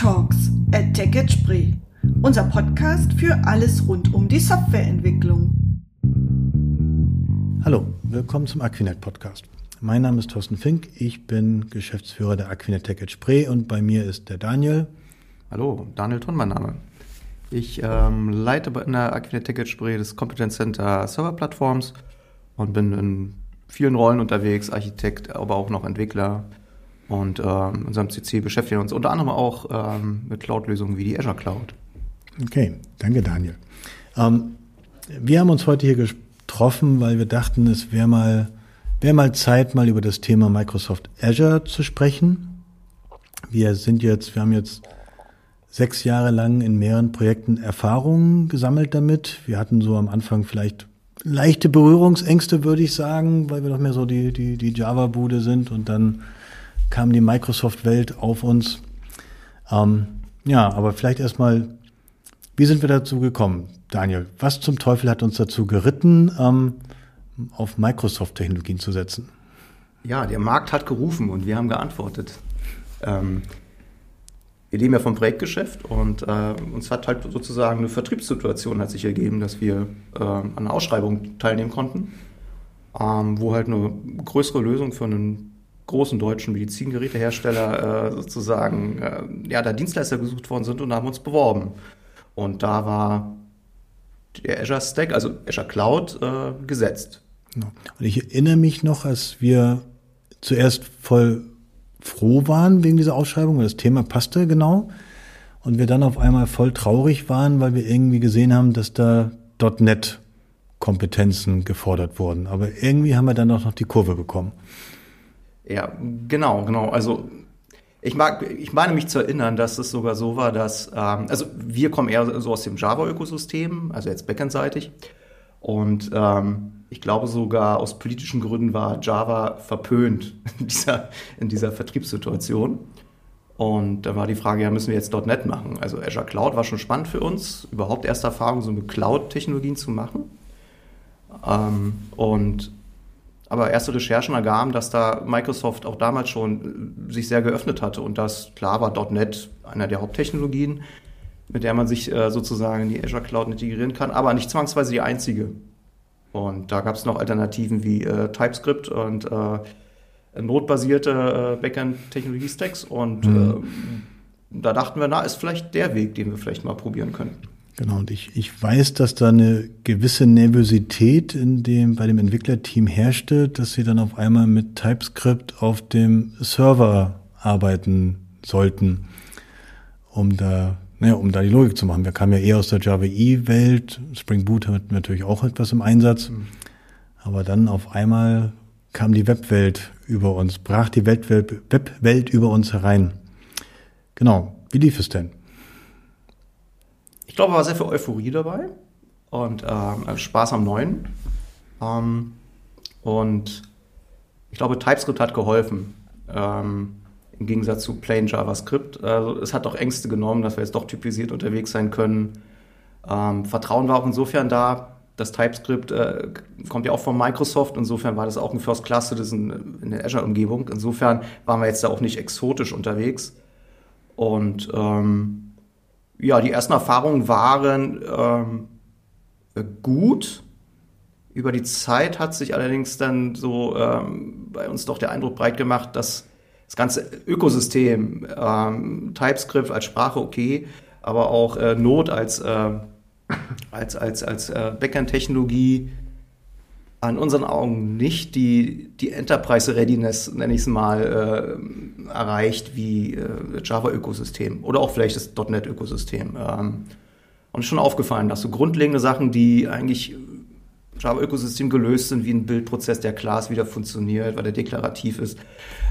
Talks at TechEd Spree. Unser Podcast für alles rund um die Softwareentwicklung. Hallo, willkommen zum Aquinet Podcast. Mein Name ist Thorsten Fink, ich bin Geschäftsführer der Aquinet TechEd Spree und bei mir ist der Daniel. Hallo, Daniel Thun, mein Name. Ich ähm, leite in der Aquinet TechEd Spree das Competence Center Server Plattforms und bin in vielen Rollen unterwegs, Architekt, aber auch noch Entwickler, und ähm, unserem CC beschäftigen wir uns unter anderem auch ähm, mit Cloud-Lösungen wie die Azure Cloud. Okay, danke Daniel. Ähm, wir haben uns heute hier getroffen, weil wir dachten, es wäre mal, wäre mal Zeit, mal über das Thema Microsoft Azure zu sprechen. Wir sind jetzt, wir haben jetzt sechs Jahre lang in mehreren Projekten Erfahrungen gesammelt damit. Wir hatten so am Anfang vielleicht leichte Berührungsängste, würde ich sagen, weil wir noch mehr so die, die, die Java-Bude sind und dann kam die Microsoft-Welt auf uns. Ähm, ja, aber vielleicht erstmal, wie sind wir dazu gekommen, Daniel? Was zum Teufel hat uns dazu geritten, ähm, auf Microsoft-Technologien zu setzen? Ja, der Markt hat gerufen und wir haben geantwortet. Ähm, wir leben ja vom Projektgeschäft und äh, uns hat halt sozusagen eine Vertriebssituation hat sich ergeben, dass wir äh, an einer Ausschreibung teilnehmen konnten, ähm, wo halt eine größere Lösung für einen großen deutschen Medizingerätehersteller äh, sozusagen, äh, ja, da Dienstleister gesucht worden sind und haben uns beworben. Und da war der Azure Stack, also Azure Cloud, äh, gesetzt. Genau. Und ich erinnere mich noch, als wir zuerst voll froh waren wegen dieser Ausschreibung, weil das Thema passte genau. Und wir dann auf einmal voll traurig waren, weil wir irgendwie gesehen haben, dass da .NET Kompetenzen gefordert wurden. Aber irgendwie haben wir dann auch noch die Kurve bekommen. Ja, genau, genau. Also ich, mag, ich meine mich zu erinnern, dass es sogar so war, dass, ähm, also wir kommen eher so aus dem Java-Ökosystem, also jetzt backendseitig. Und ähm, ich glaube sogar aus politischen Gründen war Java verpönt in dieser, in dieser Vertriebssituation. Und da war die Frage, ja, müssen wir jetzt .NET machen? Also Azure Cloud war schon spannend für uns, überhaupt erste Erfahrung, so mit Cloud-Technologien zu machen. Ähm, und aber erste Recherchen ergaben, dass da Microsoft auch damals schon äh, sich sehr geöffnet hatte und dass klar war .NET einer der Haupttechnologien, mit der man sich äh, sozusagen in die Azure Cloud integrieren kann, aber nicht zwangsweise die einzige. Und da gab es noch Alternativen wie äh, TypeScript und äh, notbasierte äh, Backend-Technologie-Stacks und mhm. äh, da dachten wir, na, ist vielleicht der Weg, den wir vielleicht mal probieren können. Genau, und ich, ich weiß, dass da eine gewisse Nervosität in dem, bei dem Entwicklerteam herrschte, dass sie dann auf einmal mit TypeScript auf dem Server arbeiten sollten, um da, naja, um da die Logik zu machen. Wir kamen ja eher aus der Java E-Welt. Spring Boot hat natürlich auch etwas im Einsatz. Mhm. Aber dann auf einmal kam die Webwelt über uns, brach die Webwelt, Webwelt über uns herein. Genau. Wie lief es denn? Ich glaube, war sehr viel Euphorie dabei und ähm, Spaß am Neuen. Ähm, und ich glaube, TypeScript hat geholfen. Ähm, Im Gegensatz zu plain JavaScript. Also es hat auch Ängste genommen, dass wir jetzt doch typisiert unterwegs sein können. Ähm, Vertrauen war auch insofern da. Das TypeScript äh, kommt ja auch von Microsoft. Insofern war das auch ein First Class Citizen in der Azure-Umgebung. Insofern waren wir jetzt da auch nicht exotisch unterwegs. Und ähm, ja, die ersten Erfahrungen waren ähm, gut. Über die Zeit hat sich allerdings dann so ähm, bei uns doch der Eindruck breit gemacht, dass das ganze Ökosystem, ähm, TypeScript als Sprache okay, aber auch äh, Node als, äh, als, als, als äh, Backend-Technologie an unseren Augen nicht die, die Enterprise Readiness, nenne ich es mal, äh, erreicht wie äh, Java-Ökosystem oder auch vielleicht das .NET-Ökosystem. Ähm, und schon aufgefallen, dass so grundlegende Sachen, die eigentlich Java-Ökosystem gelöst sind, wie ein Bildprozess der Class wieder funktioniert, weil der deklarativ ist,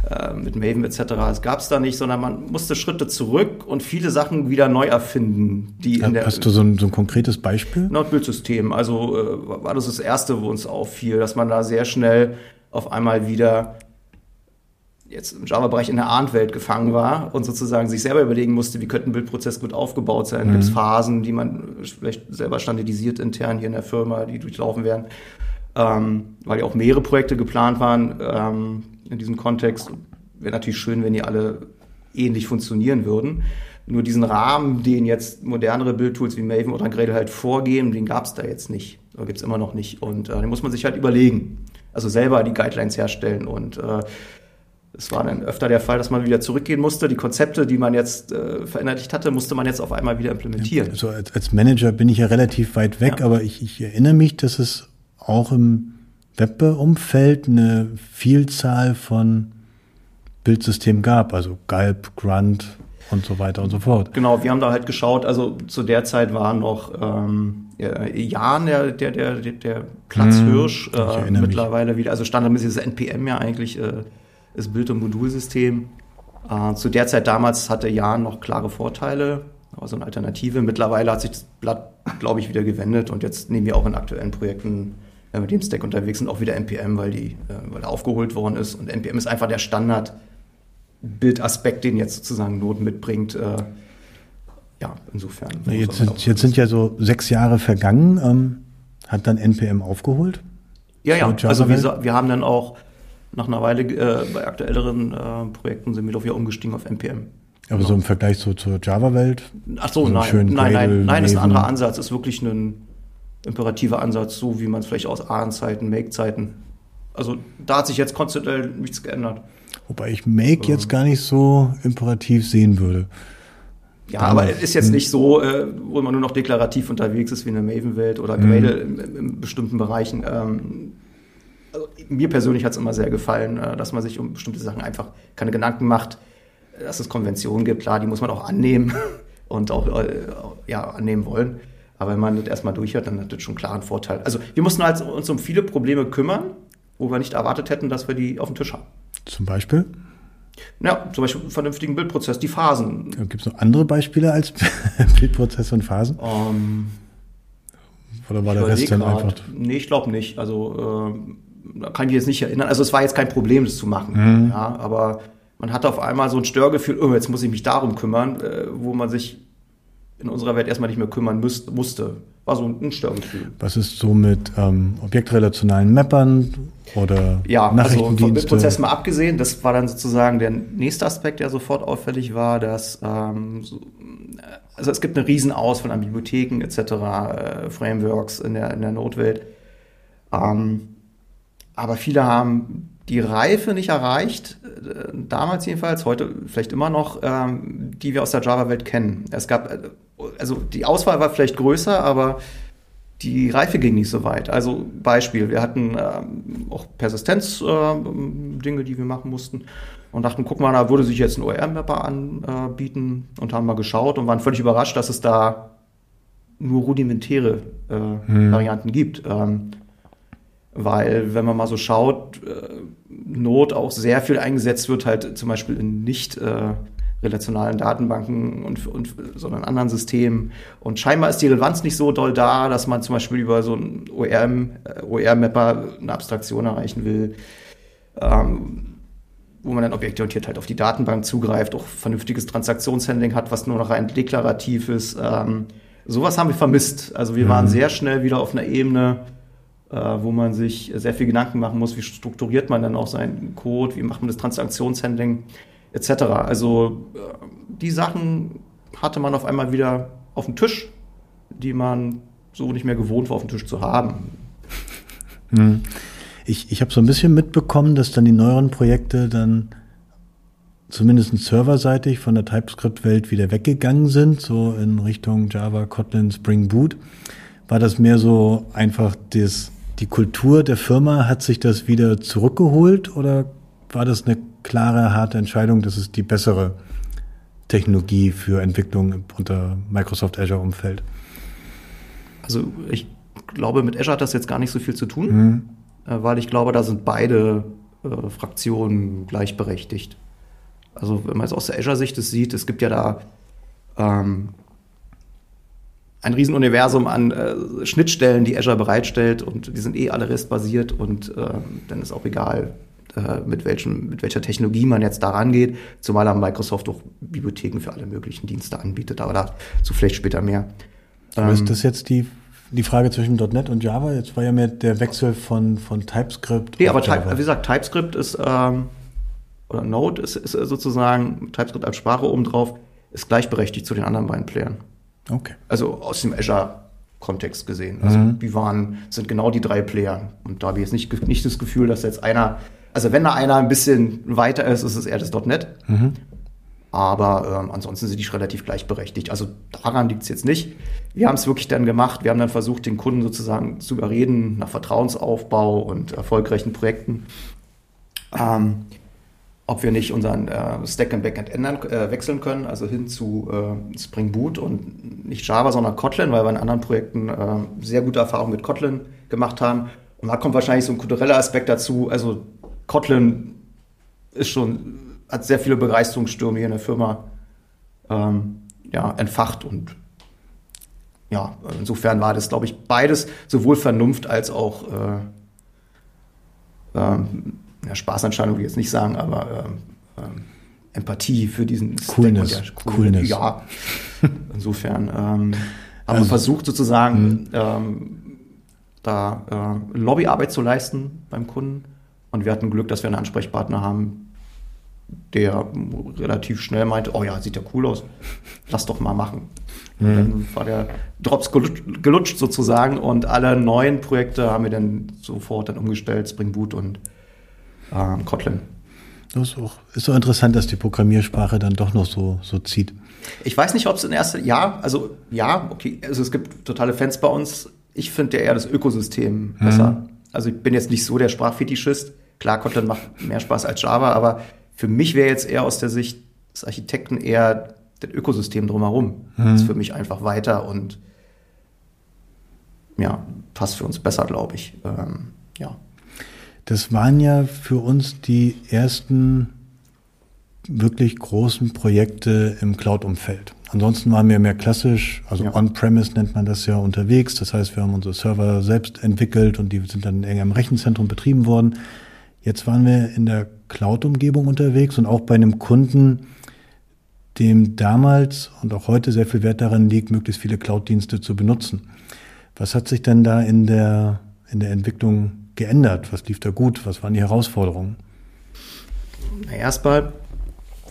äh, mit Maven etc. Das gab es da nicht, sondern man musste Schritte zurück und viele Sachen wieder neu erfinden. Die ja, in der, hast du so ein, so ein konkretes Beispiel? Node-Bildsystem. Also äh, war das das Erste, wo uns auffiel, dass man da sehr schnell auf einmal wieder jetzt im Java-Bereich in der Ahnt-Welt gefangen war und sozusagen sich selber überlegen musste, wie könnte ein Bildprozess gut aufgebaut sein. Mhm. Gibt es Phasen, die man vielleicht selber standardisiert intern hier in der Firma, die durchlaufen werden, ähm, weil ja auch mehrere Projekte geplant waren ähm, in diesem Kontext. Wäre natürlich schön, wenn die alle ähnlich funktionieren würden. Nur diesen Rahmen, den jetzt modernere Bildtools wie Maven oder Gradle halt vorgeben, den gab es da jetzt nicht. Oder gibt es immer noch nicht. Und äh, den muss man sich halt überlegen. Also selber die Guidelines herstellen. Und äh, es war dann öfter der Fall, dass man wieder zurückgehen musste. Die Konzepte, die man jetzt äh, verinnerlicht hatte, musste man jetzt auf einmal wieder implementieren. Also als, als Manager bin ich ja relativ weit weg, ja. aber ich, ich erinnere mich, dass es auch im Web-Umfeld eine Vielzahl von Bildsystemen gab, also Galb, Grunt, und so weiter und so fort. Genau, wir haben da halt geschaut, also zu der Zeit war noch ähm, Jan, der, der, der, der Platzhirsch, hm, äh, mittlerweile wieder, also standardmäßig ist NPM ja eigentlich äh, das Bild- und Modulsystem. Äh, zu der Zeit damals hatte Jan noch klare Vorteile, also eine Alternative. Mittlerweile hat sich das Blatt, glaube ich, wieder gewendet und jetzt nehmen wir auch in aktuellen Projekten äh, mit dem Stack unterwegs sind, auch wieder NPM, weil, die, äh, weil er aufgeholt worden ist. Und NPM ist einfach der Standard Bildaspekt, den jetzt sozusagen Not mitbringt. Äh, ja, insofern. Jetzt sind, jetzt sind ja so sechs Jahre vergangen. Ähm, hat dann NPM aufgeholt? Ja, ja. Also wir, wir, haben dann auch nach einer Weile äh, bei aktuelleren äh, Projekten sind wir doch wieder umgestiegen auf NPM. Aber genau. so im Vergleich so zur Java-Welt? Ach so, nein, nein, nein, nein, nein, ist ein anderer Ansatz. Ist wirklich ein imperativer Ansatz, so wie man es vielleicht aus ARN-Zeiten, Make-Zeiten. Also da hat sich jetzt konzeptuell nichts geändert. Wobei ich Make jetzt gar nicht so imperativ sehen würde. Ja, Damals. aber es ist jetzt nicht so, äh, wo man nur noch deklarativ unterwegs ist wie in der Maven-Welt oder Gradle mhm. in, in, bestimmten Bereichen. Ähm, also mir persönlich hat es immer sehr gefallen, äh, dass man sich um bestimmte Sachen einfach keine Gedanken macht, dass es Konventionen gibt. Klar, die muss man auch annehmen und auch äh, ja, annehmen wollen. Aber wenn man das erstmal durch hat, dann hat das schon klar einen Vorteil. Also wir mussten halt uns um viele Probleme kümmern, wo wir nicht erwartet hätten, dass wir die auf dem Tisch haben. Zum Beispiel? Ja, zum Beispiel einen vernünftigen Bildprozess, die Phasen. Gibt es noch andere Beispiele als Bildprozess und Phasen? Um, ähm, Oder war der Rest dann einfach? Nee, ich glaube nicht. Also äh, da kann ich jetzt nicht erinnern. Also es war jetzt kein Problem, das zu machen. Mhm. Ja, aber man hatte auf einmal so ein Störgefühl, oh, jetzt muss ich mich darum kümmern, äh, wo man sich in unserer Welt erstmal nicht mehr kümmern müsst, musste. War so ein Störgefühl. Was ist so mit ähm, objektrelationalen Mappern oder ja, Nachrichtendienste? Also vom Bildprozess mal abgesehen, das war dann sozusagen der nächste Aspekt, der sofort auffällig war, dass ähm, so, also es gibt eine Riesenauswahl an Bibliotheken etc., äh, Frameworks in der, in der Node-Welt. Ähm, aber viele haben die Reife nicht erreicht, äh, damals jedenfalls, heute vielleicht immer noch, ähm, die wir aus der Java-Welt kennen. Es gab äh, also die Auswahl war vielleicht größer, aber die Reife ging nicht so weit. Also Beispiel, wir hatten ähm, auch Persistenz-Dinge, äh, die wir machen mussten und dachten, guck mal, da würde sich jetzt ein ORM-Mapper anbieten und haben mal geschaut und waren völlig überrascht, dass es da nur rudimentäre äh, hm. Varianten gibt. Ähm, weil, wenn man mal so schaut, äh, Not auch sehr viel eingesetzt wird, halt zum Beispiel in nicht äh, relationalen Datenbanken und, und sondern anderen Systemen. Und scheinbar ist die Relevanz nicht so doll da, dass man zum Beispiel über so ein ORM, äh, OR-Mapper eine Abstraktion erreichen will, ähm, wo man dann objektorientiert halt auf die Datenbank zugreift, auch vernünftiges Transaktionshandling hat, was nur noch rein deklarativ ist. Ähm, sowas haben wir vermisst. Also wir mhm. waren sehr schnell wieder auf einer Ebene, wo man sich sehr viel Gedanken machen muss, wie strukturiert man dann auch seinen Code, wie macht man das Transaktionshandling etc. Also äh, die Sachen hatte man auf einmal wieder auf dem Tisch, die man so nicht mehr gewohnt war, auf dem Tisch zu haben. Hm. Ich, ich habe so ein bisschen mitbekommen, dass dann die neueren Projekte dann zumindest serverseitig von der TypeScript-Welt wieder weggegangen sind, so in Richtung Java, Kotlin, Spring Boot. War das mehr so einfach das, die Kultur der Firma hat sich das wieder zurückgeholt oder war das eine klare, harte Entscheidung, das ist die bessere Technologie für Entwicklung unter Microsoft Azure Umfeld? Also ich glaube, mit Azure hat das jetzt gar nicht so viel zu tun, mhm. Äh, weil ich glaube, da sind beide äh, Fraktionen gleichberechtigt. Also wenn man es aus der Azure-Sicht sieht, es gibt ja da ähm, ein Riesenuniversum an äh, Schnittstellen, die Azure bereitstellt und die sind eh alle REST-basiert und äh, dann ist auch egal, äh, mit, welchem, mit welcher Technologie man jetzt da rangeht, zumal am Microsoft auch Bibliotheken für alle möglichen Dienste anbietet, aber dazu vielleicht später mehr. Aber ist ähm, das jetzt die, die Frage zwischen .NET und Java? Jetzt war ja mehr der Wechsel von, von TypeScript. Nee, aber Java. wie gesagt, TypeScript ist, ähm, oder Node ist, ist sozusagen TypeScript als Sprache obendrauf, ist gleichberechtigt zu den anderen beiden Playern. Okay. Also aus dem Azure-Kontext gesehen. Also Mhm. die waren, sind genau die drei Player. Und da habe ich jetzt nicht, nicht das Gefühl, dass jetzt einer, also wenn da einer ein bisschen weiter ist, ist es eher das .NET. Mhm. Aber ähm, ansonsten sind die relativ gleichberechtigt. Also daran liegt es jetzt nicht. Wir haben es wirklich dann gemacht. Wir haben dann versucht, den Kunden sozusagen zu überreden nach Vertrauensaufbau und erfolgreichen Projekten, ähm, ob wir nicht unseren äh, Stack im Backend ändern, äh, wechseln können, also hin zu äh, Spring Boot und nicht Java, sondern Kotlin, weil wir in anderen Projekten äh, sehr gute Erfahrungen mit Kotlin gemacht haben. Und da kommt wahrscheinlich so ein kultureller Aspekt dazu. Also Kotlin ist schon, hat sehr viele Begeisterungsstürme hier in der Firma ähm, ja, entfacht und ja, insofern war das, glaube ich, beides sowohl Vernunft als auch äh, ähm, ja, Spaßentscheidung will ich jetzt nicht sagen, aber ähm, ähm, Empathie für diesen Stack Coolness. und der Coolness. Ja, insofern ähm, haben Also- wir versucht sozusagen ähm, da äh, Lobbyarbeit zu leisten beim Kunden und wir hatten Glück, dass wir einen Ansprechpartner haben, der relativ schnell meinte, oh ja, sieht ja cool aus, lass doch mal machen. Und Dann war der Drops gelutscht, gelutscht sozusagen und alle neuen Projekte haben wir dann sofort dann umgestellt, Spring Boot und ähm, Kotlin. Das ist auch ist so interessant, dass die Programmiersprache dann doch noch so, so zieht. Ich weiß nicht, ob es in erster ja, also ja, okay, also es gibt totale Fans bei uns. Ich finde ja eher das Ökosystem besser. Also ich bin jetzt nicht so der Sprachfetischist. Klar, Kotlin macht mehr Spaß als Java, aber für mich wäre jetzt eher aus der Sicht des Architekten eher das Ökosystem drumherum. Ist für mich einfach weiter und ja, passt für uns besser, glaube ich. Ähm, ja. Das waren ja für uns die ersten wirklich großen Projekte im Cloud-Umfeld. Ansonsten waren wir mehr klassisch, also Ja. on-premise nennt man das ja unterwegs. Das heißt, wir haben unsere Server selbst entwickelt und die sind dann enger im Rechenzentrum betrieben worden. Jetzt waren wir in der Cloud-Umgebung unterwegs und auch bei einem Kunden, dem damals und auch heute sehr viel Wert daran liegt, möglichst viele Cloud-Dienste zu benutzen. Was hat sich denn da in der, in der Entwicklung geändert? Was lief da gut? Was waren die Herausforderungen? Na, erstmal,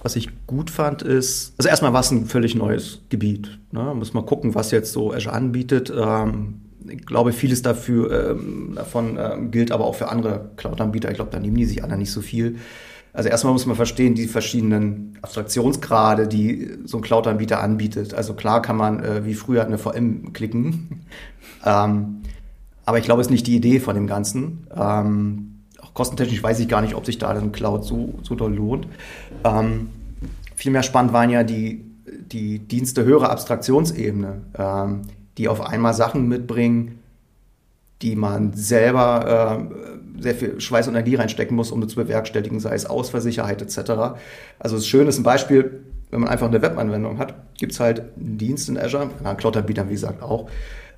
was ich gut fand, ist, also erstmal war es ein völlig neues Gebiet. Ne? Muss mal gucken, was jetzt so Azure anbietet. Ähm, ich glaube, vieles dafür, ähm, davon ähm, gilt aber auch für andere Cloud-Anbieter. Ich glaube, da nehmen die sich alle nicht so viel. Also erstmal muss man verstehen, die verschiedenen Abstraktionsgrade, die so ein Cloud-Anbieter anbietet. Also klar kann man äh, wie früher eine VM klicken. ähm, aber ich glaube, es ist nicht die Idee von dem Ganzen. Ähm, auch kostentechnisch weiß ich gar nicht, ob sich da ein Cloud so, so doll lohnt. Ähm, Vielmehr spannend waren ja die, die Dienste höherer Abstraktionsebene, ähm, die auf einmal Sachen mitbringen, die man selber äh, sehr viel Schweiß und Energie reinstecken muss, um das zu bewerkstelligen, sei es Ausfallsicherheit etc. Also das Schöne ist ein Beispiel, wenn man einfach eine Webanwendung hat, gibt es halt einen Dienst in Azure, na, Cloud-Anbietern wie gesagt auch,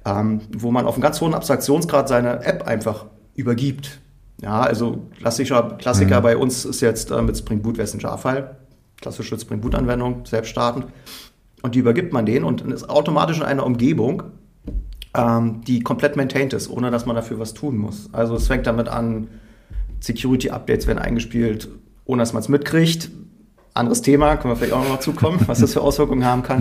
ähm, wo man auf einem ganz hohen Abstraktionsgrad seine App einfach übergibt. Ja, also klassischer Klassiker bei uns ist jetzt äh, mit Spring Boot wäre ein Jar-File, klassische Spring Boot-Anwendung, selbst startend. Und die übergibt man denen und ist automatisch in einer Umgebung, ähm, die komplett maintained ist, ohne dass man dafür was tun muss. Also es fängt damit an, Security-Updates werden eingespielt, ohne dass man es mitkriegt. Anderes Thema, können wir vielleicht auch noch mal zukommen, was das für Auswirkungen haben kann.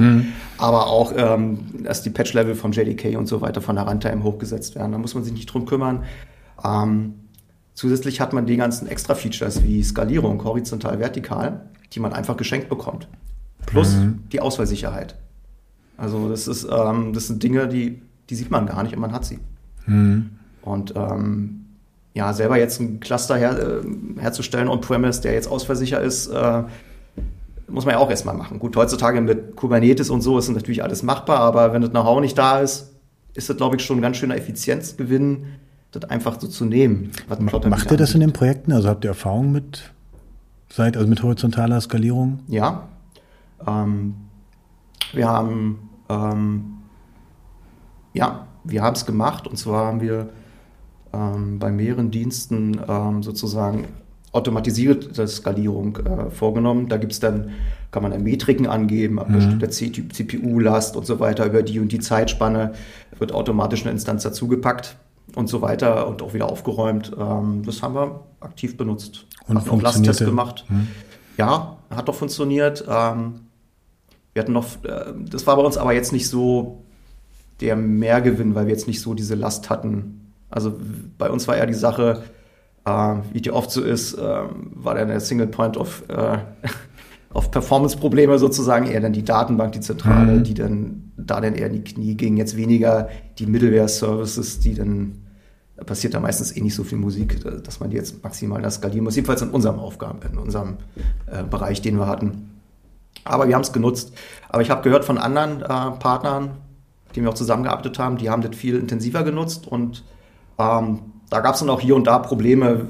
Aber auch, ähm, dass die Patch-Level von JDK und so weiter von der Runtime hochgesetzt werden. Da muss man sich nicht drum kümmern. Ähm, zusätzlich hat man die ganzen Extra-Features wie Skalierung, horizontal, vertikal, die man einfach geschenkt bekommt. Plus die Ausfallsicherheit. Also das ist, ähm, das sind Dinge, die, die sieht man gar nicht und man hat sie. Und ähm, ja, selber jetzt ein Cluster her, äh, herzustellen on-premise, der jetzt ausfallsicher ist, äh, muss man ja auch erstmal machen. Gut, heutzutage mit Kubernetes und so ist natürlich alles machbar, aber wenn das Know-how nicht da ist, ist das, glaube ich, schon ein ganz schöner Effizienzgewinn, das einfach so zu nehmen. Macht ihr das in den Projekten? Also habt ihr Erfahrung mit, seit, also mit horizontaler Skalierung? Ja. Ähm, wir haben ähm, ja, wir haben es gemacht und zwar haben wir ähm, bei mehreren Diensten ähm, sozusagen automatisierte Skalierung äh, vorgenommen. Da gibt es dann, kann man dann Metriken angeben, ab bestimmter CPU-Last und so weiter, über die und die Zeitspanne wird automatisch eine Instanz dazugepackt und so weiter und auch wieder aufgeräumt. Ähm, das haben wir aktiv benutzt. Und Haben auch Lasttests gemacht. Ja, hat doch funktioniert. Ähm, Wir hatten noch, äh, das war bei uns aber jetzt nicht so der Mehrgewinn, weil wir jetzt nicht so diese Last hatten. Also bei uns war ja die Sache, wie die oft so ist, äh, war dann der Single Point of, äh, auf Performance-Probleme sozusagen eher dann die Datenbank, die Zentrale, mhm. die dann da dann eher in die Knie ging. Jetzt weniger die Middleware-Services, die dann da passiert da meistens eh nicht so viel Musik, dass man die jetzt maximal da skalieren muss. Jedenfalls in unserem Aufgaben, in unserem äh, Bereich, den wir hatten. Aber wir haben es genutzt. Aber ich habe gehört von anderen äh, Partnern, die wir auch zusammengearbeitet haben, die haben das viel intensiver genutzt und ähm, da gab es dann auch hier und da Probleme,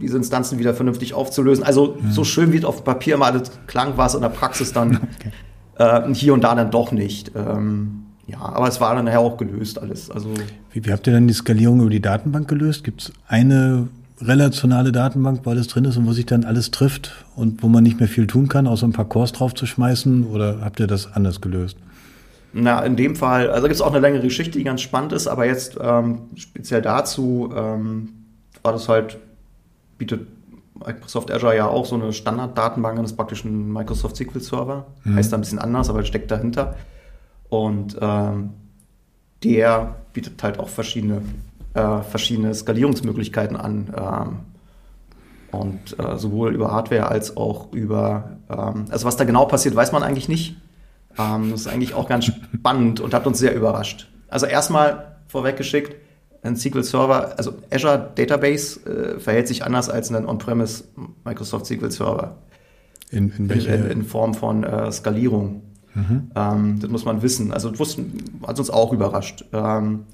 diese Instanzen wieder vernünftig aufzulösen. Also mhm. so schön wie es auf Papier mal alles klang, war es in der Praxis dann okay. äh, hier und da dann doch nicht. Ähm, ja, aber es war dann nachher auch gelöst alles. Also wie, wie habt ihr dann die Skalierung über die Datenbank gelöst? Gibt es eine relationale Datenbank, wo alles drin ist und wo sich dann alles trifft und wo man nicht mehr viel tun kann, außer ein paar Cores draufzuschmeißen? Oder habt ihr das anders gelöst? Na, in dem Fall, also gibt es auch eine längere Geschichte, die ganz spannend ist, aber jetzt ähm, speziell dazu ähm, war das halt, bietet Microsoft Azure ja auch so eine Standarddatenbank das ist praktisch ein Microsoft SQL Server. Mhm. Heißt da ein bisschen anders, aber steckt dahinter. Und ähm, der bietet halt auch verschiedene, äh, verschiedene Skalierungsmöglichkeiten an. Ähm, und äh, sowohl über Hardware als auch über, ähm, also was da genau passiert, weiß man eigentlich nicht. Ähm, das ist eigentlich auch ganz spannend und hat uns sehr überrascht. Also erstmal vorweggeschickt, ein SQL Server, also Azure Database äh, verhält sich anders als ein On-Premise Microsoft SQL Server. In, in, in, in Form von äh, Skalierung. Mhm. Ähm, das muss man wissen. Also wussten, hat uns auch überrascht. Ähm,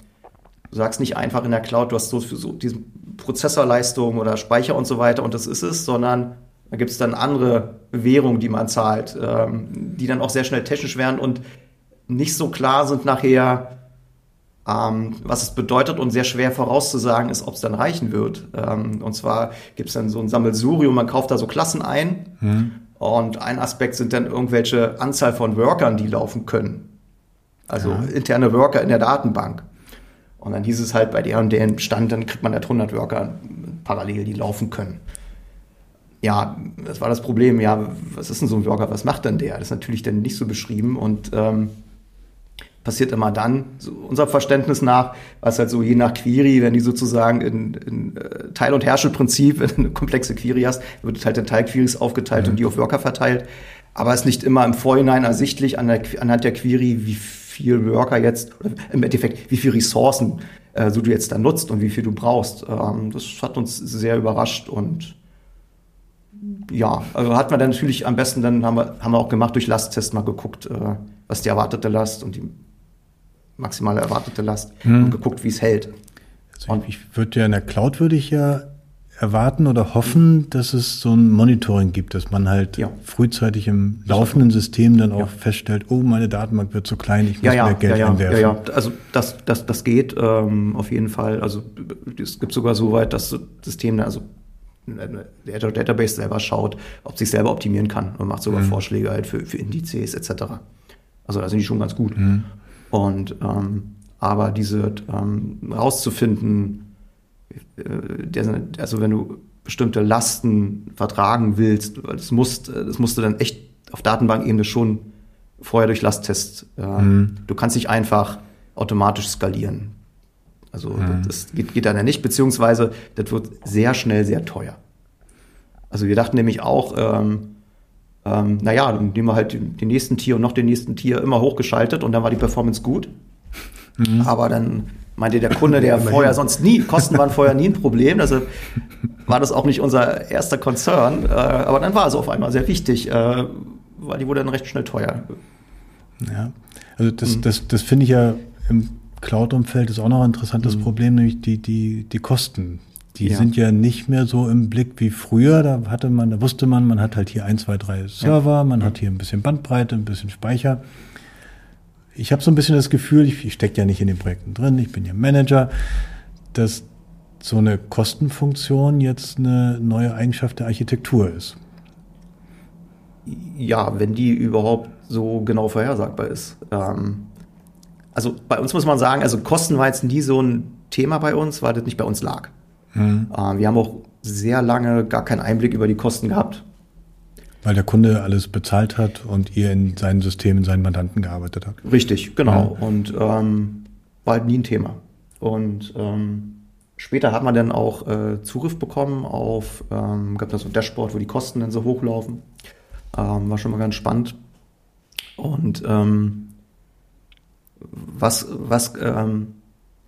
du sagst nicht einfach in der Cloud, du hast so so diese Prozessorleistung oder Speicher und so weiter und das ist es, sondern da gibt es dann andere Währungen, die man zahlt, ähm, die dann auch sehr schnell technisch werden und nicht so klar sind nachher, ähm, was es bedeutet und sehr schwer vorauszusagen ist, ob es dann reichen wird. Ähm, und zwar gibt es dann so ein Sammelsurium, man kauft da so Klassen ein mhm. und ein Aspekt sind dann irgendwelche Anzahl von Workern, die laufen können. Also ja. interne Worker in der Datenbank. Und dann hieß es halt bei der und der Stand, dann kriegt man halt 100 Worker parallel, die laufen können ja, das war das Problem, ja, was ist denn so ein Worker, was macht denn der? Das ist natürlich dann nicht so beschrieben und ähm, passiert immer dann, so unser Verständnis nach, was halt so je nach Query, wenn die sozusagen in, in äh, Teil- und Herrschelprinzip, wenn du eine komplexe Query hast, wird halt in Teilqueries aufgeteilt mhm. und die auf Worker verteilt. Aber es ist nicht immer im Vorhinein ersichtlich an der, anhand der Query, wie viel Worker jetzt, oder im Endeffekt, wie viel Ressourcen äh, so du jetzt da nutzt und wie viel du brauchst. Ähm, das hat uns sehr überrascht und ja, also hat man dann natürlich am besten, dann haben wir, haben wir auch gemacht, durch Lasttest mal geguckt, äh, was die erwartete Last und die maximale erwartete Last hm. und geguckt, wie es hält. Also und ich würde ja in der Cloud würde ich ja erwarten oder hoffen, dass es so ein Monitoring gibt, dass man halt ja. frühzeitig im laufenden System dann auch ja. feststellt, oh, meine Datenbank wird zu klein, ich muss ja, mehr Geld einwerfen. Ja, ja, also das, das, das geht ähm, auf jeden Fall. Also es gibt sogar so weit, dass das System, also der Azure Database selber schaut, ob sich selber optimieren kann und macht sogar mhm. Vorschläge halt für, für Indizes etc. Also da sind die schon ganz gut. Mhm. Und ähm, aber diese ähm, rauszufinden, äh, der, also wenn du bestimmte Lasten vertragen willst, das musst, das musst du dann echt auf Datenbankebene schon vorher durch Lasttests. Äh, mhm. Du kannst nicht einfach automatisch skalieren. Also mhm. das geht, geht dann ja nicht, beziehungsweise das wird sehr schnell sehr teuer. Also wir dachten nämlich auch, ähm, ähm, naja, dann nehmen wir halt den, nächsten Tier und noch den nächsten Tier immer hochgeschaltet und dann war die Performance gut. Mhm. Aber dann meinte der Kunde, der vorher sonst nie, Kosten waren vorher nie ein Problem, also war das auch nicht unser erster Konzern, äh, aber dann war es auf einmal sehr wichtig, äh, weil die wurde dann recht schnell teuer. Ja, also das, mhm. das, das finde ich ja im Cloud-Umfeld ist auch noch ein interessantes mhm. Problem, nämlich die, die, die Kosten. Die ja. sind ja nicht mehr so im Blick wie früher. Da hatte man, da wusste man, man hat halt hier ein, zwei, drei Server, ja. man hat hier ein bisschen Bandbreite, ein bisschen Speicher. Ich habe so ein bisschen das Gefühl, ich, ich stecke ja nicht in den Projekten drin, ich bin ja Manager, dass so eine Kostenfunktion jetzt eine neue Eigenschaft der Architektur ist. Ja, wenn die überhaupt so genau vorhersagbar ist. Ähm also bei uns muss man sagen, also Kosten war jetzt nie so ein Thema bei uns, weil das nicht bei uns lag. Mhm. Äh, wir haben auch sehr lange gar keinen Einblick über die Kosten gehabt. Weil der Kunde alles bezahlt hat und ihr in seinem System, in seinen Mandanten gearbeitet habt. Richtig, genau. Ja. Und ähm, war halt nie ein Thema. Und ähm, später hat man dann auch äh, Zugriff bekommen auf, ähm, gab da so ein Dashboard, wo die Kosten dann so hochlaufen. Ähm, war schon mal ganz spannend. Und ähm, was, was, ähm,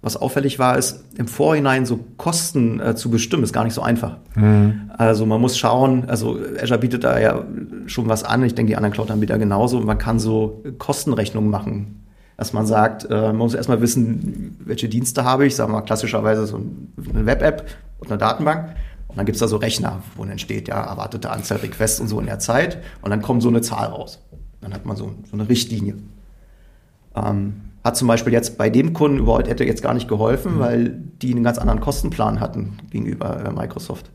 was auffällig war, ist, im Vorhinein so Kosten äh, zu bestimmen, ist gar nicht so einfach. Mhm. Also man muss schauen, also Azure bietet da ja schon was an, ich denke, die anderen Cloud-Anbieter genauso. Man kann so Kostenrechnungen machen. Dass man sagt, äh, man muss erstmal wissen, welche Dienste habe ich, sagen wir mal klassischerweise so eine Web-App und eine Datenbank. Und dann gibt es da so Rechner, wo dann steht, ja, erwartete Anzahl Requests und so in der Zeit. Und dann kommt so eine Zahl raus. Dann hat man so, so eine Richtlinie. Ähm, hat zum Beispiel jetzt bei dem Kunden überhaupt hätte jetzt gar nicht geholfen, mhm. weil die einen ganz anderen Kostenplan hatten gegenüber äh, Microsoft.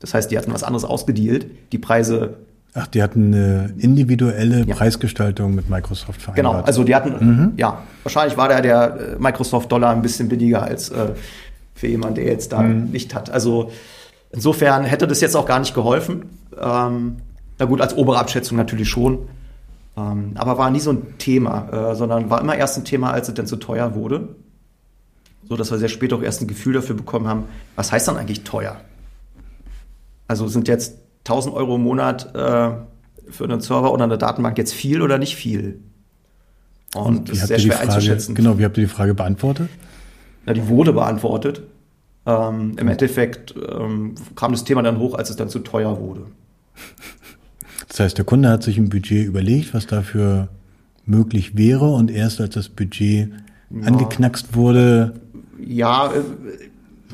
Das heißt, die hatten was anderes ausgedealt. Die Preise. Ach, die hatten eine individuelle ja. Preisgestaltung mit Microsoft vereinbart. Genau, also die hatten, mhm. ja, wahrscheinlich war da der äh, Microsoft-Dollar ein bisschen billiger als äh, für jemanden, der jetzt da mhm. nicht hat. Also insofern hätte das jetzt auch gar nicht geholfen. Ähm, na gut, als obere Abschätzung natürlich schon. Ähm, aber war nie so ein Thema, äh, sondern war immer erst ein Thema, als es denn zu teuer wurde. So dass wir sehr spät auch erst ein Gefühl dafür bekommen haben, was heißt dann eigentlich teuer? Also sind jetzt 1000 Euro im Monat äh, für einen Server oder eine Datenbank jetzt viel oder nicht viel? Und, Und das ist sehr schwer Frage, einzuschätzen. Genau, wie habt ihr die Frage beantwortet? Na, die wurde beantwortet. Ähm, Im Endeffekt ähm, kam das Thema dann hoch, als es dann zu teuer wurde. Das heißt, der Kunde hat sich ein Budget überlegt, was dafür möglich wäre und erst als das Budget ja. angeknackst wurde. Ja, äh,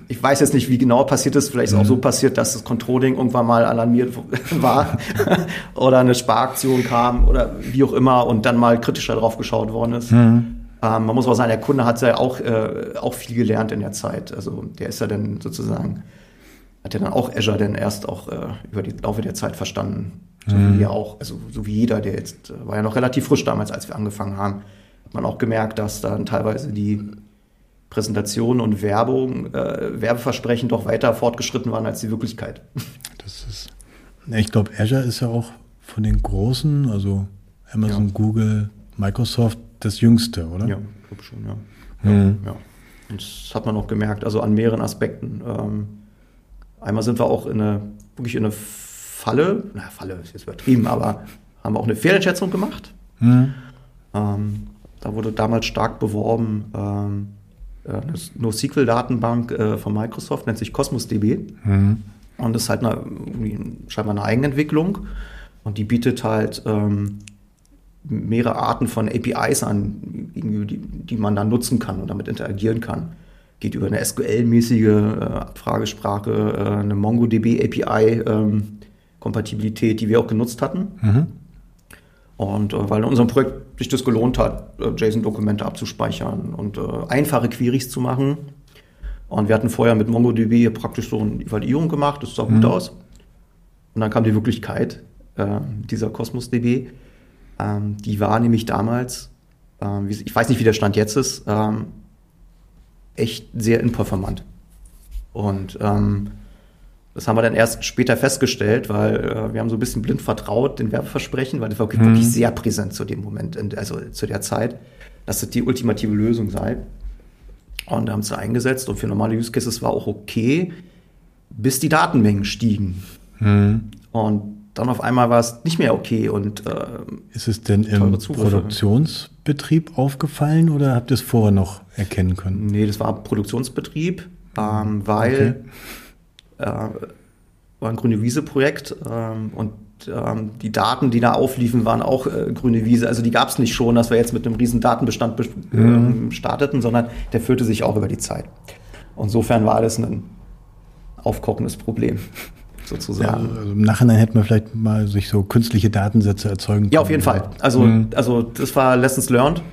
ich weiß jetzt nicht, wie genau passiert ist. Vielleicht ist mhm. auch so passiert, dass das Controlling irgendwann mal alarmiert war oder eine Sparaktion kam oder wie auch immer und dann mal kritischer drauf geschaut worden ist. Mhm. Ähm, man muss auch sagen, der Kunde hat ja auch, äh, auch viel gelernt in der Zeit. Also der ist ja dann sozusagen, hat ja dann auch Azure dann erst auch äh, über die Laufe der Zeit verstanden. So mhm. wie wir auch, also so wie jeder, der jetzt, äh, war ja noch relativ frisch damals, als wir angefangen haben, hat man auch gemerkt, dass dann teilweise die Präsentation und Werbung, äh, Werbeversprechen doch weiter fortgeschritten waren als die Wirklichkeit. Das ist, ich glaube, Azure ist ja auch von den großen, also Amazon, ja. Google, Microsoft, das jüngste, oder? Ja, ich glaube schon, ja. Mhm. ja. Und das hat man auch gemerkt, also an mehreren Aspekten. Ähm, einmal sind wir auch in eine, wirklich in eine Falle, na, Falle ist jetzt übertrieben, aber haben wir auch eine Fehleinschätzung gemacht. Mhm. Ähm, da wurde damals stark beworben, ähm, äh, eine NoSQL-Datenbank äh, von Microsoft, nennt sich Cosmos DB. Mhm. Und ist halt eine, scheinbar eine Eigenentwicklung. Und die bietet halt ähm, mehrere Arten von APIs an, die, die man dann nutzen kann und damit interagieren kann. Geht über eine SQL-mäßige äh, Abfragesprache, äh, eine MongoDB API, ähm, Kompatibilität, die wir auch genutzt hatten. Mhm. Und äh, weil in unserem Projekt sich das gelohnt hat, äh, JSON-Dokumente abzuspeichern und äh, einfache Queries zu machen. Und wir hatten vorher mit MongoDB praktisch so eine Evaluierung gemacht, das sah mhm. gut aus. Und dann kam die Wirklichkeit äh, dieser Cosmos DB. Ähm, die war nämlich damals, ähm, ich weiß nicht, wie der Stand jetzt ist, ähm, echt sehr inperformant. Und ähm, das haben wir dann erst später festgestellt, weil äh, wir haben so ein bisschen blind vertraut den Werbeversprechen, weil das war mhm. wirklich sehr präsent zu dem Moment, also zu der Zeit, dass das die ultimative Lösung sei. Und da haben sie eingesetzt und für normale Use Cases war auch okay, bis die Datenmengen stiegen. Mhm. Und dann auf einmal war es nicht mehr okay und äh, ist es denn im Produktionsbetrieb aufgefallen oder habt ihr es vorher noch erkennen können? Nee, das war Produktionsbetrieb, ähm, weil okay war ein Grüne Wiese-Projekt ähm, und ähm, die Daten, die da aufliefen, waren auch äh, Grüne Wiese. Also die gab es nicht schon, dass wir jetzt mit einem riesen Datenbestand be mhm. äh, starteten, sondern der führte sich auch über die Zeit. Insofern war das ein aufkochendes Problem sozusagen. Ja, also Im Nachhinein hätte man vielleicht mal sich so künstliche Datensätze erzeugen können. Ja, auf jeden Fall. Also, mhm. also das war Lessons Learned.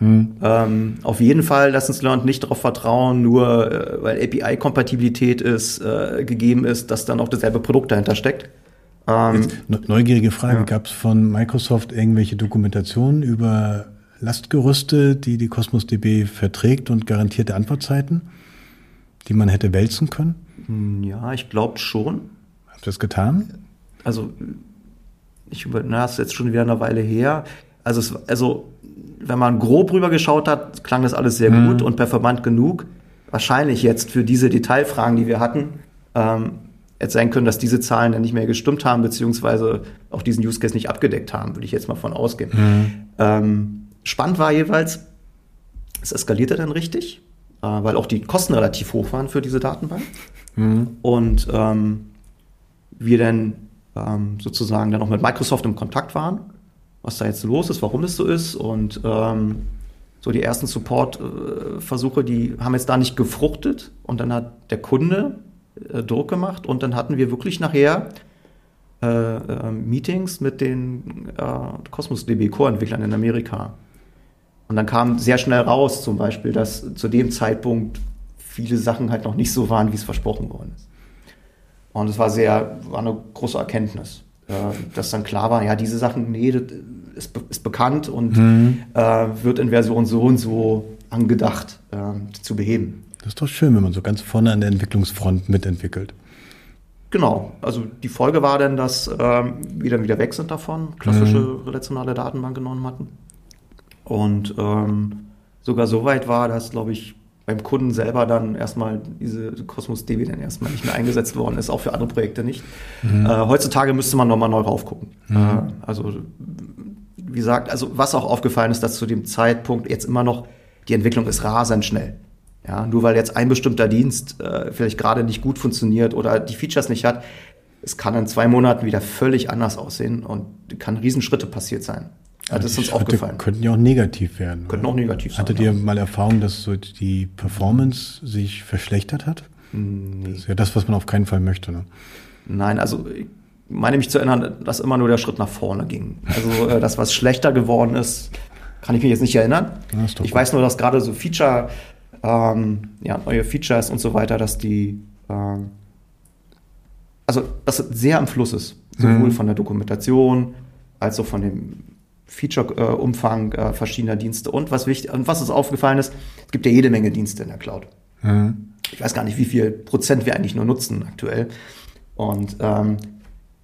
Mhm. Ähm, auf jeden Fall Lessons Learned nicht darauf vertrauen, nur äh, weil API-Kompatibilität ist, äh, gegeben ist, dass dann auch dasselbe Produkt dahinter steckt. Ähm, neugierige Frage, ja. gab es von Microsoft irgendwelche Dokumentationen über Lastgerüste, die die Cosmos DB verträgt und garantierte Antwortzeiten, die man hätte wälzen können? Hm, ja, ich glaube schon. Habt ihr das getan? Also ich über, na, ist jetzt schon wieder eine Weile her. Also, es, also wenn man grob rüber geschaut hat, klang das alles sehr Mhm. gut und performant genug. Wahrscheinlich jetzt für diese Detailfragen, die wir hatten, ähm, jetzt sein können, dass diese Zahlen dann nicht mehr gestimmt haben, beziehungsweise auch diesen Use Case nicht abgedeckt haben, würde ich jetzt mal von ausgehen. Ähm, spannend war jeweils, es eskalierte dann richtig, äh, weil auch die Kosten relativ hoch waren für diese Datenbank. Und ähm, wir dann ähm, sozusagen dann auch mit Microsoft im Kontakt waren, was da jetzt los ist, warum das so ist. Und ähm, so die ersten Support-Versuche, die haben jetzt da nicht gefruchtet. Und dann hat der Kunde äh, Druck gemacht und dann hatten wir wirklich nachher äh, äh, Meetings mit den äh, Cosmos DB Core-Entwicklern in Amerika. Und dann kam sehr schnell raus, zum Beispiel, dass zu dem Zeitpunkt viele Sachen halt noch nicht so waren, wie es versprochen worden ist. Und es war sehr, war eine große Erkenntnis, äh, dass dann klar war, ja, diese Sachen, nee, das ist, ist bekannt und äh, wird in Version so und so angedacht äh, zu beheben. Das ist doch schön, wenn man so ganz vorne an der Entwicklungsfront mitentwickelt. Genau, also die Folge war dann, dass ähm, wir dann wieder weg sind davon, klassische relationale Datenbank genommen hatten. Und ähm, sogar so weit war, dass, glaube ich, beim Kunden selber dann erstmal diese Cosmos DB dann erstmal nicht mehr eingesetzt worden ist, auch für andere Projekte nicht. Äh, heutzutage müsste man nochmal neu raufgucken. Äh, also, wie gesagt, also was auch aufgefallen ist, dass zu dem Zeitpunkt jetzt immer noch die Entwicklung ist rasend schnell. Ja, nur weil jetzt ein bestimmter Dienst äh, vielleicht gerade nicht gut funktioniert oder die Features nicht hat, es kann in zwei Monaten wieder völlig anders aussehen und kann Riesenschritte passiert sein. Ist Die uns aufgefallen. Könnten ja auch negativ werden. Könnten auch negativ sein, Hattet ja. ihr mal Erfahrung, dass so die Performance sich verschlechtert hat? Nee. Das ist ja das, was man auf keinen Fall möchte. Ne? Nein, also ich meine mich zu erinnern, dass immer nur der Schritt nach vorne ging. Also äh, das, was schlechter geworden ist, kann ich mich jetzt nicht erinnern. Ich gut. weiß nur, dass gerade so Feature, ähm, ja, neue Features und so weiter, dass die, ähm, also das sehr am Fluss ist. Sowohl Mhm. von der Dokumentation als auch von dem Feature-Umfang äh, verschiedener Dienste. Und was wichtig, und was uns aufgefallen ist, es gibt ja jede Menge Dienste in der Cloud Mhm. ich weiß gar nicht, wie viel Prozent wir eigentlich nur nutzen aktuell. Und ähm,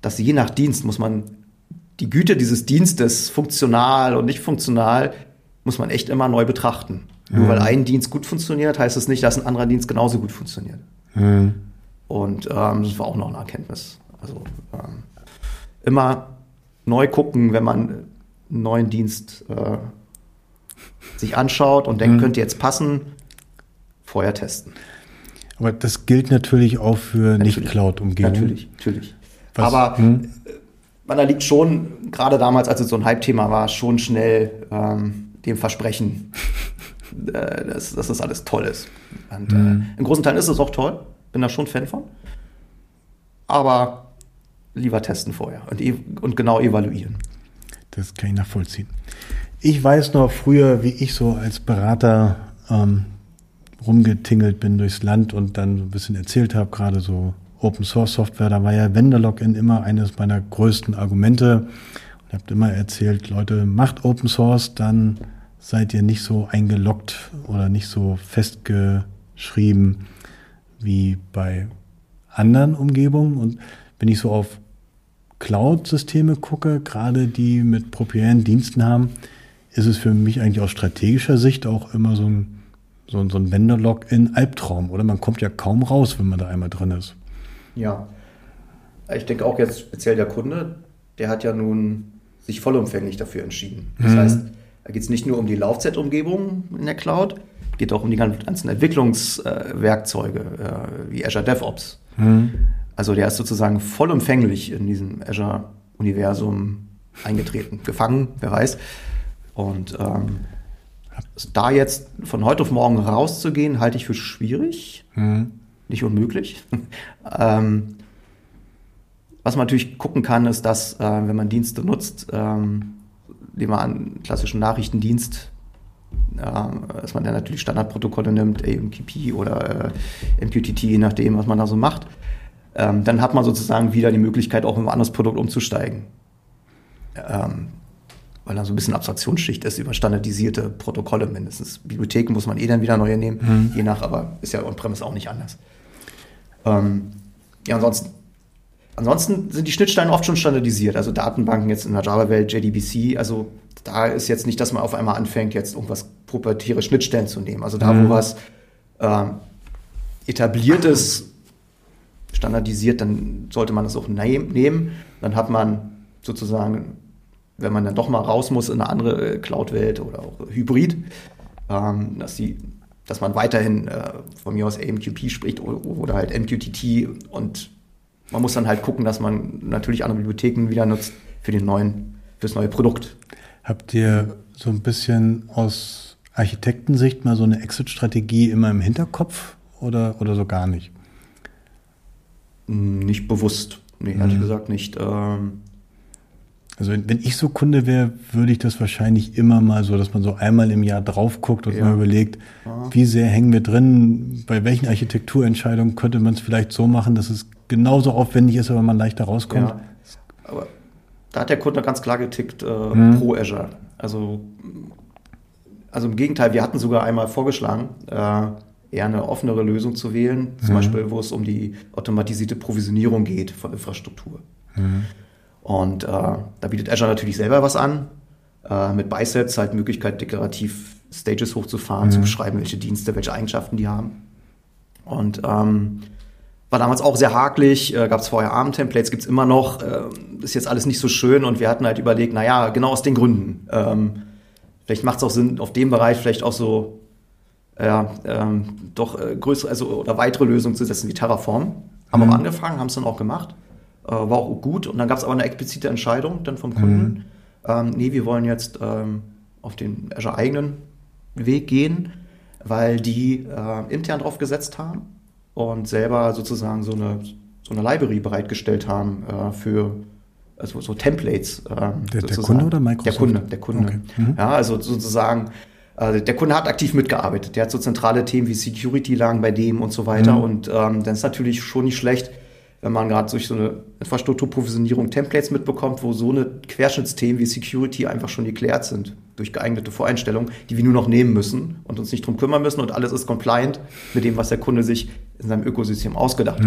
dass je nach Dienst muss man die Güte dieses Dienstes, funktional und nicht funktional, muss man echt immer neu betrachten. Nur weil ein Dienst gut funktioniert, heißt es nicht, dass ein anderer Dienst genauso gut funktioniert. Mhm. Und ähm, das war auch noch eine Erkenntnis. Also ähm, immer neu gucken, wenn man einen neuen Dienst äh, sich anschaut und denkt, könnte jetzt passen, vorher testen. Aber das gilt natürlich auch für. Nicht-Cloud-Umgebungen. Natürlich, natürlich. Was- Aber hm? äh, man erliegt schon, gerade damals, als es so ein Hype-Thema war, schon schnell ähm, dem Versprechen, äh, dass, dass das alles toll ist. Und Hm. äh, in großen Teilen ist es auch toll, bin da schon Fan von. Aber lieber testen vorher und, ev- und genau evaluieren. Das kann ich nachvollziehen. Ich weiß noch früher, wie ich so als Berater ähm, rumgetingelt bin durchs Land und dann so ein bisschen erzählt habe, gerade so Open Source Software, da war ja Vendor Login immer eines meiner größten Argumente. Und habt immer erzählt, Leute, macht Open Source, dann seid ihr nicht so eingeloggt oder nicht so festgeschrieben wie bei anderen Umgebungen. Und wenn ich so auf Cloud-Systeme gucke, gerade die mit proprietären Diensten haben, ist es für mich eigentlich aus strategischer Sicht auch immer so ein, so ein, so ein Vendor-Login-Albtraum. Oder man kommt ja kaum raus, wenn man da einmal drin ist. Ja. Ich denke auch jetzt speziell der Kunde, der hat ja nun sich vollumfänglich dafür entschieden. Das heißt, da geht es nicht nur um die Laufzeitumgebung in der Cloud, geht auch um die ganzen Entwicklungswerkzeuge äh, wie Azure DevOps. Also der ist sozusagen vollumfänglich in diesem Azure-Universum eingetreten, gefangen, wer weiß. Und ähm, da jetzt von heute auf morgen rauszugehen, halte ich für schwierig nicht unmöglich. ähm, was man natürlich gucken kann, ist, dass, äh, wenn man Dienste nutzt, ähm, nehmen wir an, klassischen Nachrichtendienst, ähm, dass man dann natürlich Standardprotokolle nimmt, AMQP oder äh, MQTT, je nachdem, was man da so macht. Ähm, dann hat man sozusagen wieder die Möglichkeit, auch in ein anderes Produkt umzusteigen. Ähm, weil dann so ein bisschen Abstraktionsschicht ist über standardisierte Protokolle mindestens. Bibliotheken muss man eh dann wieder neue nehmen, je nach, aber ist ja on-premise auch nicht anders. Ähm, ja, ansonsten, ansonsten sind die Schnittstellen oft schon standardisiert. Also Datenbanken jetzt in der Java-Welt, JDBC, also da ist jetzt nicht, dass man auf einmal anfängt, jetzt irgendwas proprietäre Schnittstellen zu nehmen. Also da, Mhm. wo was ähm, etabliert ist, standardisiert, dann sollte man das auch nehm- nehmen. Dann hat man sozusagen, wenn man dann doch mal raus muss in eine andere äh, Cloud-Welt oder auch Hybrid, ähm, dass, die, dass man weiterhin äh, von mir aus AMQP spricht oder, oder halt MQTT und man muss dann halt gucken, dass man natürlich andere Bibliotheken wieder nutzt für den neuen, fürs neue Produkt. Habt ihr so ein bisschen aus Architektensicht mal so eine Exit-Strategie immer im Hinterkopf oder, oder so gar nicht? Hm, Nicht bewusst. Nee, ehrlich gesagt nicht. Ähm, Also wenn, ich so Kunde wäre, würde ich das wahrscheinlich immer mal so, dass man so einmal im Jahr drauf guckt und Ja. mal überlegt, wie sehr hängen wir drin, bei welchen Architekturentscheidungen könnte man es vielleicht so machen, dass es genauso aufwendig ist, aber man leichter rauskommt. Ja, aber da hat der Kunde ganz klar getickt äh, Mhm. pro Azure. Also, also im Gegenteil, wir hatten sogar einmal vorgeschlagen, äh, eher eine offenere Lösung zu wählen, zum Beispiel, wo es um die automatisierte Provisionierung geht von Infrastruktur. Und äh, da bietet Azure natürlich selber was an. Äh, mit Biceps halt Möglichkeit, deklarativ Stages hochzufahren, zu beschreiben, welche Dienste, welche Eigenschaften die haben. Und ähm, war damals auch sehr hakelig, äh, gab es vorher ARM-Templates, gibt's immer noch, äh, ist jetzt alles nicht so schön und wir hatten halt überlegt, naja, genau aus den Gründen. Ähm, vielleicht macht es auch Sinn, auf dem Bereich vielleicht auch so ja, ähm, doch äh, größere also, oder weitere Lösungen zu setzen wie Terraform. Haben wir auch angefangen, haben es dann auch gemacht. Äh, war auch gut. Und dann gab es aber eine explizite Entscheidung dann vom Kunden. Ähm, nee, wir wollen jetzt ähm, auf den Azure eigenen Weg gehen, weil die äh, intern drauf gesetzt haben und selber sozusagen so eine, so eine Library bereitgestellt haben äh, für also so Templates. ähm, Der- der. Kunde oder Microsoft? Der Kunde, der Kunde. Okay. Mhm. Ja, also sozusagen, äh, der Kunde hat aktiv mitgearbeitet. Der hat so zentrale Themen wie Security lagen bei dem und so weiter. Mhm. Und ähm, dann ist natürlich schon nicht schlecht, wenn man gerade durch so eine Infrastrukturprovisionierung Templates mitbekommt, wo so eine Querschnittsthemen wie Security einfach schon geklärt sind durch geeignete Voreinstellungen, die wir nur noch nehmen müssen und uns nicht drum kümmern müssen und alles ist compliant mit dem, was der Kunde sich in seinem Ökosystem ausgedacht hat.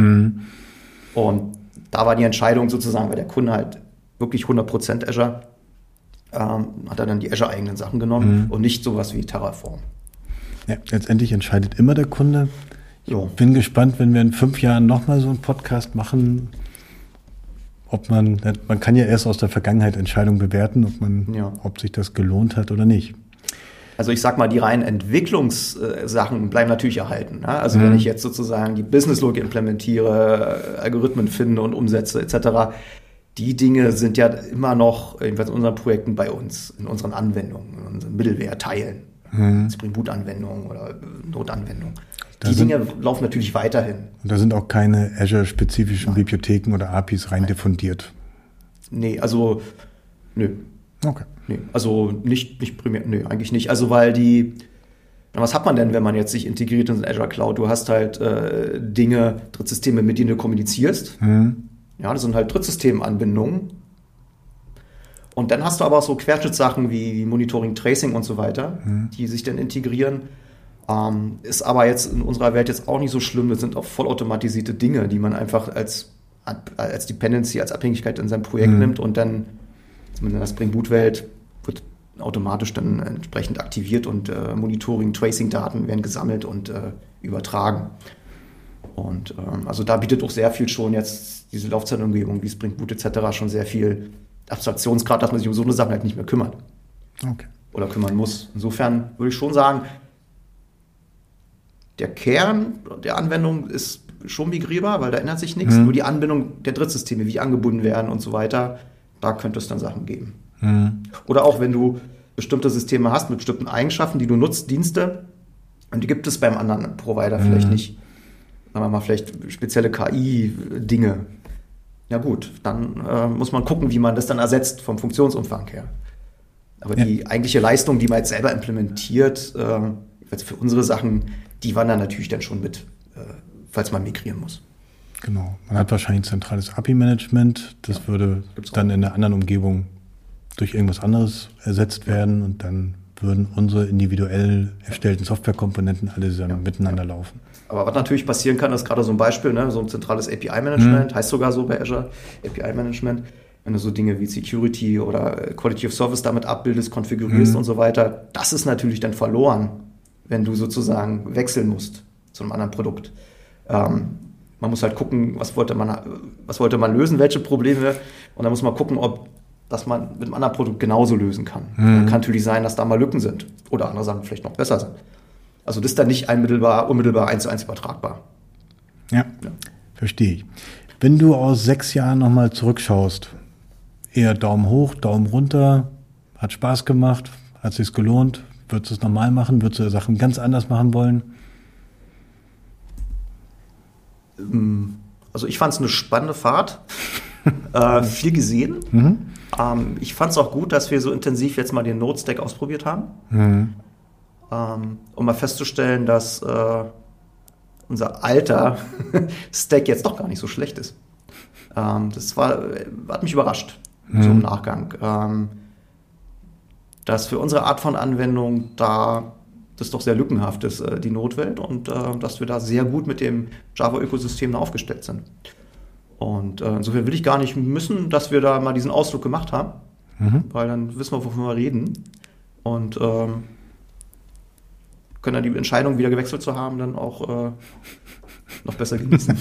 Und da war die Entscheidung sozusagen, weil der Kunde halt wirklich 100% Azure, ähm, hat er dann die Azure-eigenen Sachen genommen und nicht sowas wie Terraform. Ja, letztendlich entscheidet immer der Kunde. So. Bin gespannt, wenn wir in fünf Jahren nochmal so einen Podcast machen, ob man, man kann ja erst aus der Vergangenheit Entscheidungen bewerten, ob man, Ja. ob sich das gelohnt hat oder nicht. Also ich sag mal, die reinen Entwicklungssachen bleiben natürlich erhalten. Ne? Also wenn ich jetzt sozusagen die Business-Logik implementiere, Algorithmen finde und umsetze etc., die Dinge sind ja immer noch, jedenfalls in unseren Projekten bei uns, in unseren Anwendungen, in unseren Middleware-Teilen, Spring Boot-Anwendungen oder Notanwendungen. Da Die sind- Dinge laufen natürlich weiterhin. Und da sind auch keine Azure-spezifischen Bibliotheken oder APIs rein diffundiert. Nee, also, nö, Okay. Nee, also nicht, nicht primär, nee, eigentlich nicht. Also weil die, was hat man denn, wenn man jetzt sich integriert in Azure Cloud? Du hast halt äh, Dinge, Drittsysteme, mit denen du kommunizierst. Mhm. Ja, das sind halt Drittsystemanbindungen. Und dann hast du aber auch so Querschnittssachen wie Monitoring, Tracing und so weiter, die sich dann integrieren. Ähm, ist aber jetzt in unserer Welt jetzt auch nicht so schlimm. Das sind auch vollautomatisierte Dinge, die man einfach als, als Dependency, als Abhängigkeit in seinem Projekt Mhm. nimmt und dann zumindest in der Spring Boot Welt wird automatisch dann entsprechend aktiviert und äh, Monitoring, Tracing-Daten werden gesammelt und äh, übertragen. Und ähm, also da bietet auch sehr viel schon jetzt diese Laufzeitumgebung wie Spring Boot etc. schon sehr viel Abstraktionsgrad, dass man sich um so eine Sache halt nicht mehr kümmert Okay. oder kümmern muss. Insofern würde ich schon sagen, der Kern der Anwendung ist schon migrierbar, weil da ändert sich nichts. Mhm. Nur die Anbindung der Drittsysteme, wie angebunden werden und so weiter, da könnte es dann Sachen geben. Mhm. Oder auch wenn du bestimmte Systeme hast mit bestimmten Eigenschaften, die du nutzt, Dienste, und die gibt es beim anderen Provider vielleicht nicht. Sagen wir mal, vielleicht spezielle KI-Dinge. Ja gut, dann äh, muss man gucken, wie man das dann ersetzt vom Funktionsumfang her. Aber Ja. die eigentliche Leistung, die man jetzt selber implementiert, äh, für unsere Sachen, die wandern natürlich dann schon mit, äh, falls man migrieren muss. Genau. Man hat wahrscheinlich ein zentrales API-Management. Das würde gibt's auch. dann in einer anderen Umgebung durch irgendwas anderes ersetzt werden und dann würden unsere individuell erstellten Softwarekomponenten alle Ja. miteinander laufen. Aber was natürlich passieren kann, ist gerade so ein Beispiel, ne, so ein zentrales API-Management, Mhm. heißt sogar so bei Azure, API-Management. Wenn du so Dinge wie Security oder äh, Quality of Service damit abbildest, konfigurierst Mhm. und so weiter, das ist natürlich dann verloren, wenn du sozusagen wechseln musst zu einem anderen Produkt. Ähm, man muss halt gucken, was wollte man, was wollte man lösen, welche Probleme, und dann muss man gucken, ob das man mit einem anderen Produkt genauso lösen kann. Mhm. Kann natürlich sein, dass da mal Lücken sind oder andere Sachen vielleicht noch besser sind. Also das ist dann nicht unmittelbar, unmittelbar eins zu eins übertragbar. Ja, Ja. verstehe ich. Wenn du aus sechs Jahren nochmal zurückschaust, eher Daumen hoch, Daumen runter, hat Spaß gemacht, hat sich's gelohnt, würdest du es normal machen, würdest du Sachen ganz anders machen wollen? Also ich fand es eine spannende Fahrt, äh, viel gesehen. Mhm. Ähm, ich fand es auch gut, dass wir so intensiv jetzt mal den Node-Stack ausprobiert haben, Mhm. Ähm, um mal festzustellen, dass äh, unser alter Stack jetzt doch gar nicht so schlecht ist. Ähm, das war, hat mich überrascht, so im Nachgang. Ähm, dass für unsere Art von Anwendung da das doch sehr lückenhaft ist, äh, die Notwelt, und äh, dass wir da sehr gut mit dem Java-Ökosystem aufgestellt sind. Und äh, insofern will ich gar nicht müssen, dass wir da mal diesen Ausflug gemacht haben, Mhm. weil dann wissen wir, wovon wir reden. Und ähm, können dann die Entscheidung, wieder gewechselt zu haben, dann auch äh, noch besser genießen.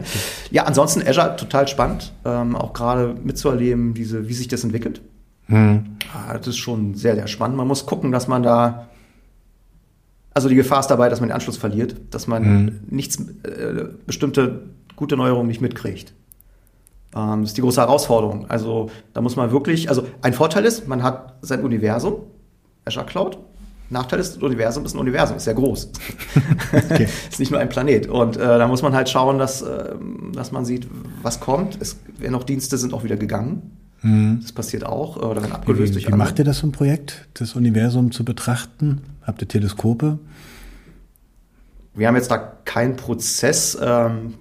ja, ansonsten Azure total spannend, ähm, auch gerade mitzuerleben, diese, wie sich das entwickelt. Mhm. Ah, Das ist schon sehr, sehr spannend. Man muss gucken, dass man da. Also die Gefahr ist dabei, dass man den Anschluss verliert, dass man Mhm. nichts, äh, bestimmte gute Neuerungen nicht mitkriegt. Ähm, das ist die große Herausforderung. Also da muss man wirklich, also ein Vorteil ist, man hat sein Universum, Azure Cloud. Nachteil ist, das Universum ist ein Universum, ist sehr groß. Okay. ist nicht nur ein Planet. Und äh, da muss man halt schauen, dass, ähm, dass man sieht, was kommt. Es werden auch Dienste sind auch wieder gegangen. Mhm. Das passiert auch, äh, oder werden abgelöst wie, durch wie andere. macht ihr das im Projekt, das Universum zu betrachten? Habt ihr Teleskope? Wir haben jetzt da keinen Prozess. Ähm,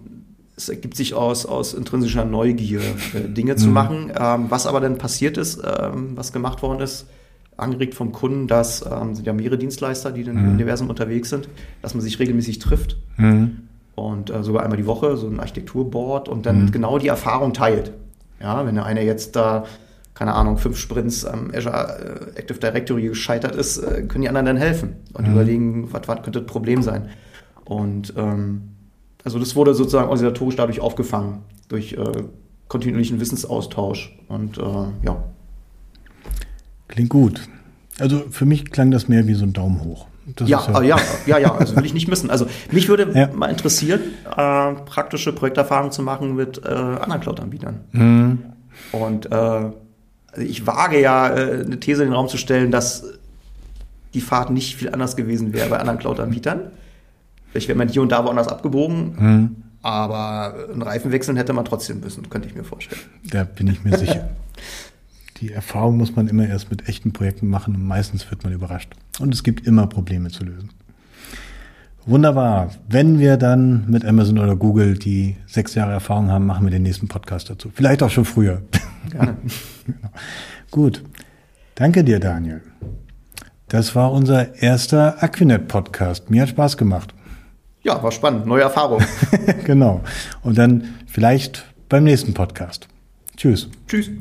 es ergibt sich aus, aus intrinsischer Neugier, äh, Dinge zu machen. Ähm, was aber dann passiert ist, ähm, was gemacht worden ist, angeregt vom Kunden, dass ähm, sind ja mehrere Dienstleister, die dann im Universum unterwegs sind, dass man sich regelmäßig trifft Mhm. und äh, sogar einmal die Woche so ein Architekturboard und dann genau die Erfahrung teilt. Ja, wenn der eine jetzt da, keine Ahnung, fünf Sprints am Azure äh, Active Directory gescheitert ist, äh, können die anderen dann helfen und überlegen, was, was könnte das Problem sein. Und ähm, also das wurde sozusagen organisatorisch dadurch aufgefangen, durch äh, kontinuierlichen Wissensaustausch. Und äh, ja, Klingt gut. Also für mich klang das mehr wie so ein Daumen hoch. Das ja, ist ja, ja, ja, ja, also will ich nicht missen. Also mich würde Ja. mal interessieren, äh, praktische Projekterfahrungen zu machen mit äh, anderen Cloud-Anbietern. Mhm. Und äh, also ich wage ja, äh, eine These in den Raum zu stellen, dass die Fahrt nicht viel anders gewesen wäre bei anderen Cloud-Anbietern. Vielleicht wäre man hier und da woanders abgebogen, Mhm. aber einen Reifen wechseln hätte man trotzdem müssen, könnte ich mir vorstellen. Da bin ich mir sicher. Die Erfahrung muss man immer erst mit echten Projekten machen und meistens wird man überrascht. Und es gibt immer Probleme zu lösen. Wunderbar. Wenn wir dann mit Amazon oder Google die sechs Jahre Erfahrung haben, machen wir den nächsten Podcast dazu. Vielleicht auch schon früher. Gerne. Gut. Danke dir, Daniel. Das war unser erster Aquinet-Podcast. Mir hat Spaß gemacht. Ja, war spannend, neue Erfahrung. genau. Und dann vielleicht beim nächsten Podcast. Tschüss. Tschüss.